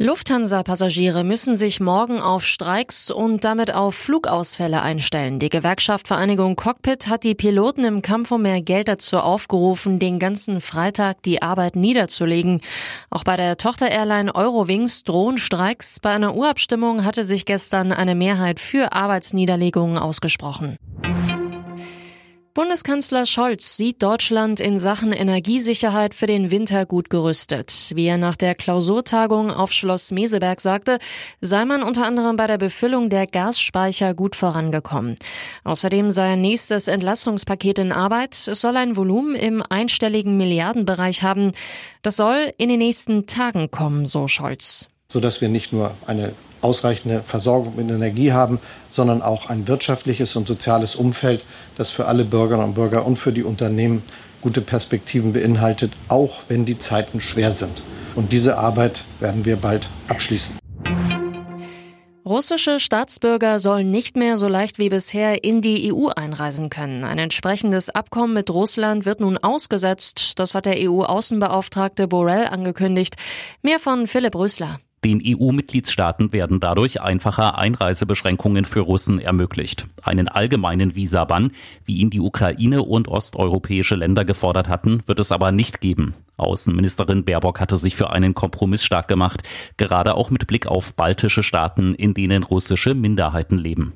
Lufthansa-Passagiere müssen sich morgen auf Streiks und damit auf Flugausfälle einstellen. Die Gewerkschaft Vereinigung Cockpit hat die Piloten im Kampf um mehr Geld dazu aufgerufen, den ganzen Freitag die Arbeit niederzulegen. Auch bei der Tochter-Airline Eurowings drohen Streiks. Bei einer Urabstimmung hatte sich gestern eine Mehrheit für Arbeitsniederlegungen ausgesprochen. Bundeskanzler Scholz sieht Deutschland in Sachen Energiesicherheit für den Winter gut gerüstet. Wie er nach der Klausurtagung auf Schloss Meseberg sagte, sei man unter anderem bei der Befüllung der Gasspeicher gut vorangekommen. Außerdem sei ein nächstes Entlastungspaket in Arbeit. Es soll ein Volumen im einstelligen Milliardenbereich haben. Das soll in den nächsten Tagen kommen, so Scholz. Sodass wir nicht nur eine ausreichende Versorgung mit Energie haben, sondern auch ein wirtschaftliches und soziales Umfeld, das für alle Bürgerinnen und Bürger und für die Unternehmen gute Perspektiven beinhaltet, auch wenn die Zeiten schwer sind. Und diese Arbeit werden wir bald abschließen. Russische Staatsbürger sollen nicht mehr so leicht wie bisher in die EU einreisen können. Ein entsprechendes Abkommen mit Russland wird nun ausgesetzt. Das hat der EU-Außenbeauftragte Borrell angekündigt. Mehr von Philipp Rösler. Den EU-Mitgliedstaaten werden dadurch einfacher Einreisebeschränkungen für Russen ermöglicht. Einen allgemeinen Visabann, wie ihn die Ukraine und osteuropäische Länder gefordert hatten, wird es aber nicht geben. Außenministerin Baerbock hatte sich für einen Kompromiss stark gemacht, gerade auch mit Blick auf baltische Staaten, in denen russische Minderheiten leben.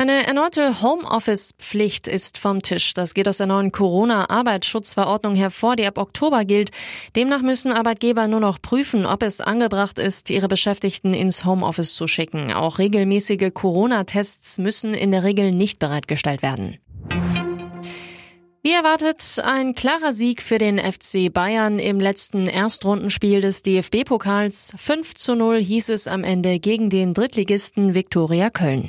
Eine erneute Homeoffice-Pflicht ist vom Tisch. Das geht aus der neuen Corona-Arbeitsschutzverordnung hervor, die ab Oktober gilt. Demnach müssen Arbeitgeber nur noch prüfen, ob es angebracht ist, ihre Beschäftigten ins Homeoffice zu schicken. Auch regelmäßige Corona-Tests müssen in der Regel nicht bereitgestellt werden. Wie erwartet, ein klarer Sieg für den FC Bayern im letzten Erstrundenspiel des DFB-Pokals. 5 zu 0 hieß es am Ende gegen den Drittligisten Viktoria Köln.